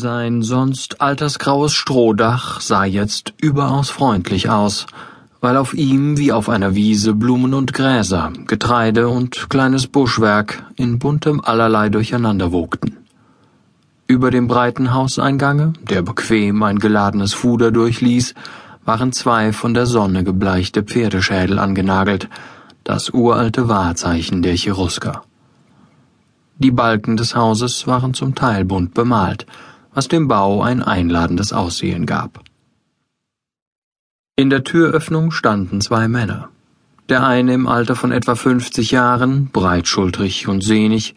Sein sonst altersgraues Strohdach sah jetzt überaus freundlich aus, weil auf ihm wie auf einer Wiese Blumen und Gräser, Getreide und kleines Buschwerk in buntem Allerlei durcheinander wogten. Über dem breiten Hauseingange, der bequem ein geladenes Fuder durchließ, waren zwei von der Sonne gebleichte Pferdeschädel angenagelt, das uralte Wahrzeichen der Cherusker. Die Balken des Hauses waren zum Teil bunt bemalt, was dem Bau ein einladendes Aussehen gab. In der Türöffnung standen zwei Männer. Der eine im Alter von etwa 50 Jahren, breitschultrig und sehnig,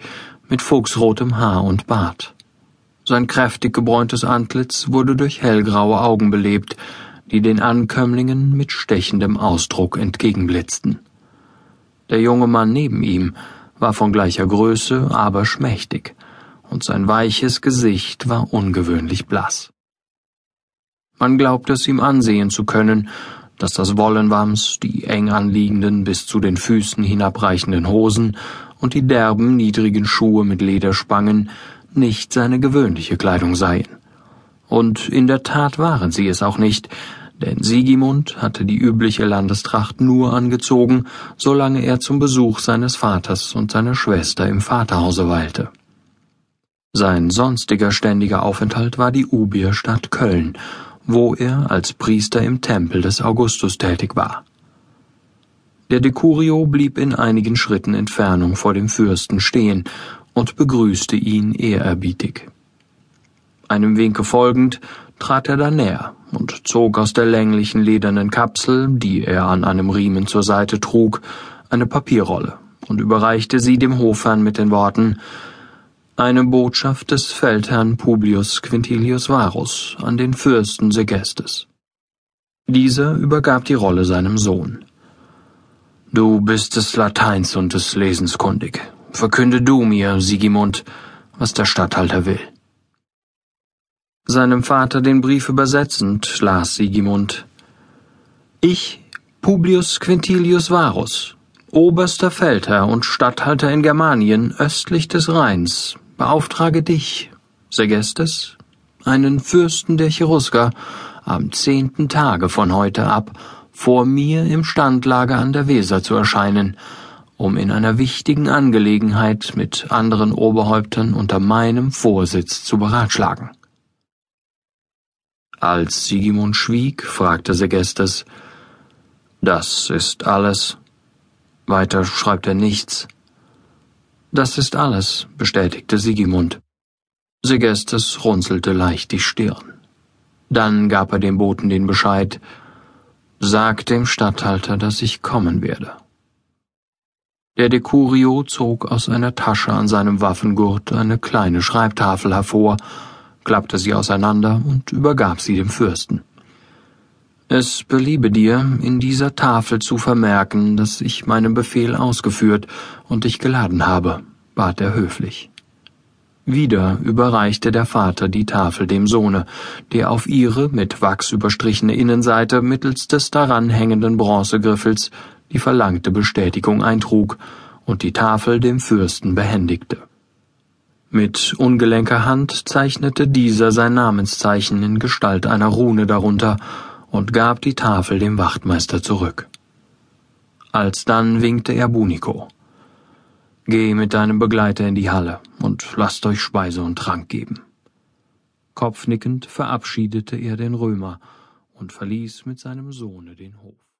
mit fuchsrotem Haar und Bart. Sein kräftig gebräuntes Antlitz wurde durch hellgraue Augen belebt, die den Ankömmlingen mit stechendem Ausdruck entgegenblitzten. Der junge Mann neben ihm war von gleicher Größe, aber schmächtig, und sein weiches Gesicht war ungewöhnlich blass. Man glaubte es ihm ansehen zu können, dass das Wollenwams, die eng anliegenden, bis zu den Füßen hinabreichenden Hosen und die derben, niedrigen Schuhe mit Lederspangen nicht seine gewöhnliche Kleidung seien. Und in der Tat waren sie es auch nicht, denn Sigimund hatte die übliche Landestracht nur angezogen, solange er zum Besuch seines Vaters und seiner Schwester im Vaterhause weilte. Sein sonstiger ständiger Aufenthalt war die Ubierstadt Köln, wo er als Priester im Tempel des Augustus tätig war. Der Decurio blieb in einigen Schritten Entfernung vor dem Fürsten stehen und begrüßte ihn ehrerbietig. Einem Winke folgend trat er dann näher und zog aus der länglichen ledernen Kapsel, die er an einem Riemen zur Seite trug, eine Papierrolle und überreichte sie dem Hofherrn mit den Worten eine Botschaft des Feldherrn Publius Quintilius Varus an den Fürsten Segestes. Dieser übergab die Rolle seinem Sohn. Du bist des Lateins und des Lesens kundig. Verkünde du mir, Sigimund, was der Statthalter will. Seinem Vater den Brief übersetzend las Sigimund Ich, Publius Quintilius Varus, oberster Feldherr und Statthalter in Germanien östlich des Rheins, beauftrage dich, Segestes, einen Fürsten der Cherusker, am zehnten Tage von heute ab vor mir im Standlager an der Weser zu erscheinen, um in einer wichtigen Angelegenheit mit anderen Oberhäuptern unter meinem Vorsitz zu beratschlagen. Als Sigimund schwieg, fragte Segestes, Das ist alles. Weiter schreibt er nichts. Das ist alles, bestätigte Sigimund. Segestes runzelte leicht die Stirn. Dann gab er dem Boten den Bescheid, Sag dem Statthalter, dass ich kommen werde. Der Decurio zog aus einer Tasche an seinem Waffengurt eine kleine Schreibtafel hervor, klappte sie auseinander und übergab sie dem Fürsten. Es beliebe dir, in dieser Tafel zu vermerken, dass ich meinen Befehl ausgeführt und dich geladen habe, bat er höflich. Wieder überreichte der Vater die Tafel dem Sohne, der auf ihre mit Wachs überstrichene Innenseite mittels des daran hängenden Bronzegriffels die verlangte Bestätigung eintrug und die Tafel dem Fürsten behändigte. Mit ungelenker Hand zeichnete dieser sein Namenszeichen in Gestalt einer Rune darunter und gab die Tafel dem Wachtmeister zurück. Alsdann winkte er Buniko. Geh mit deinem Begleiter in die Halle und lasst euch Speise und Trank geben. Kopfnickend verabschiedete er den Römer und verließ mit seinem Sohne den Hof.